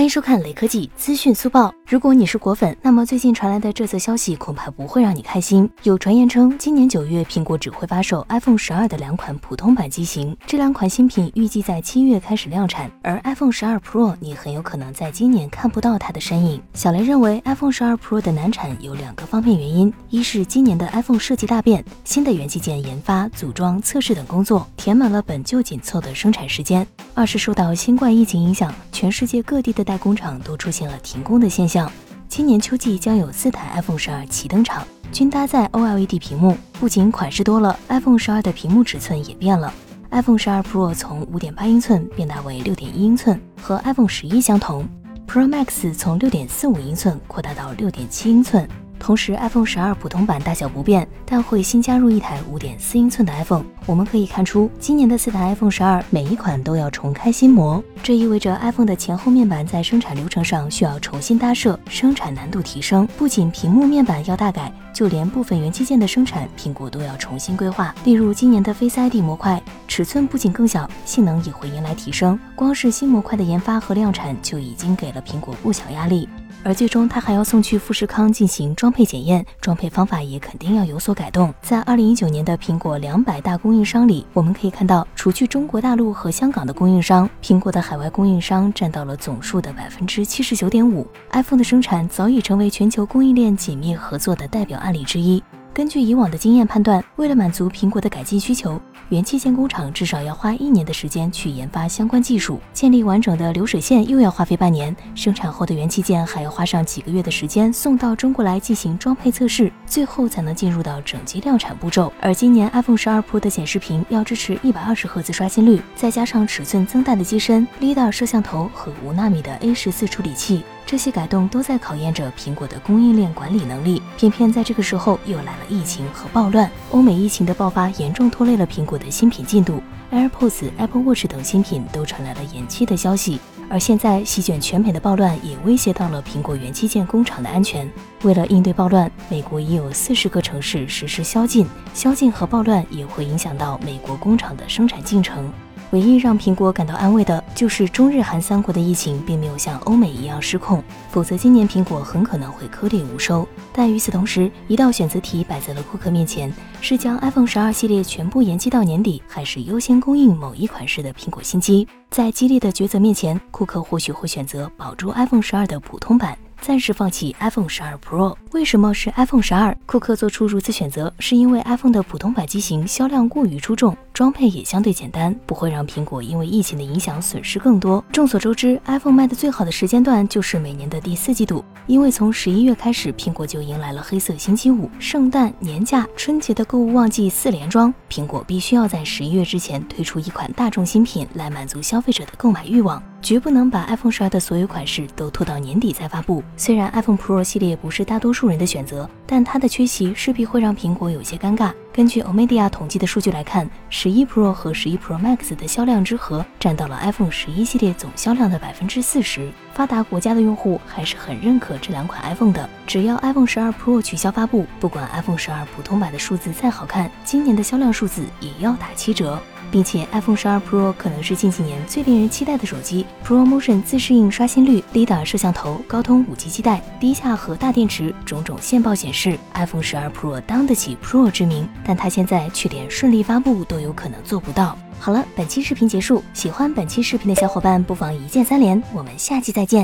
欢迎收看雷科技资讯速报。如果你是果粉，那么最近传来的这则消息恐怕不会让你开心。有传言称，今年九月苹果只会发售 iPhone 十二的两款普通版机型，这两款新品预计在七月开始量产。而 iPhone 十二 Pro，你很有可能在今年看不到它的身影。小雷认为，iPhone 十二 Pro 的难产有两个方面原因：一是今年的 iPhone 设计大变，新的元器件研发、组装、测试等工作填满了本就紧凑的生产时间；二是受到新冠疫情影响，全世界各地的代工厂都出现了停工的现象。今年秋季将有四台 iPhone 十二齐登场，均搭载 OLED 屏幕。不仅款式多了，iPhone 十二的屏幕尺寸也变了。iPhone 十二 Pro 从5.8英寸变大为6.1英寸，和 iPhone 十一相同。Pro Max 从6.45英寸扩大到6.7英寸。同时，iPhone 十二普通版大小不变，但会新加入一台五点四英寸的 iPhone。我们可以看出，今年的四台 iPhone 十二每一款都要重开新模，这意味着 iPhone 的前后面板在生产流程上需要重新搭设，生产难度提升。不仅屏幕面板要大改，就连部分元器件的生产，苹果都要重新规划。例如，今年的 Face ID 模块尺寸不仅更小，性能也会迎来提升。光是新模块的研发和量产，就已经给了苹果不小压力。而最终，它还要送去富士康进行装配检验，装配方法也肯定要有所改动。在二零一九年的苹果两百大供应商里，我们可以看到，除去中国大陆和香港的供应商，苹果的海外供应商占到了总数的百分之七十九点五。iPhone 的生产早已成为全球供应链紧密合作的代表案例之一。根据以往的经验判断，为了满足苹果的改进需求，元器件工厂至少要花一年的时间去研发相关技术，建立完整的流水线又要花费半年，生产后的元器件还要花上几个月的时间送到中国来进行装配测试，最后才能进入到整机量产步骤。而今年 iPhone 十二 Pro 的显示屏要支持一百二十赫兹刷新率，再加上尺寸增大的机身、LiDAR 摄像头和五纳米的 A 十四处理器。这些改动都在考验着苹果的供应链管理能力。偏偏在这个时候又来了疫情和暴乱，欧美疫情的爆发严重拖累了苹果的新品进度，AirPods、Apple Watch 等新品都传来了延期的消息。而现在席卷全美的暴乱也威胁到了苹果元器件工厂的安全。为了应对暴乱，美国已有四十个城市实施宵禁，宵禁和暴乱也会影响到美国工厂的生产进程。唯一让苹果感到安慰的就是中日韩三国的疫情并没有像欧美一样失控，否则今年苹果很可能会颗粒无收。但与此同时，一道选择题摆在了顾客面前：是将 iPhone 十二系列全部延期到年底，还是优先供应某一款式的苹果新机？在激烈的抉择面前，库克或许会选择保住 iPhone 十二的普通版。暂时放弃 iPhone 十二 Pro，为什么是 iPhone 十二？库克做出如此选择，是因为 iPhone 的普通版机型销量过于出众，装配也相对简单，不会让苹果因为疫情的影响损失更多。众所周知，iPhone 卖的最好的时间段就是每年的第四季度，因为从十一月开始，苹果就迎来了黑色星期五、圣诞、年假、春节的购物旺季四连装，苹果必须要在十一月之前推出一款大众新品来满足消费者的购买欲望。绝不能把 iPhone 十二的所有款式都拖到年底再发布。虽然 iPhone Pro 系列不是大多数人的选择，但它的缺席势必会让苹果有些尴尬。根据 Omedia 统计的数据来看，十一 Pro 和十一 Pro Max 的销量之和占到了 iPhone 十一系列总销量的百分之四十。发达国家的用户还是很认可这两款 iPhone 的。只要 iPhone 十二 Pro 取消发布，不管 iPhone 十二普通版的数字再好看，今年的销量数字也要打七折。并且 iPhone 十二 Pro 可能是近几年最令人期待的手机。ProMotion 自适应刷新率、LiDAR 摄像头、高通五 G 基带、低价和大电池，种种线报显示，iPhone 十二 Pro 当得起 Pro 之名。但它现在却连顺利发布都有可能做不到。好了，本期视频结束。喜欢本期视频的小伙伴不妨一键三连，我们下期再见。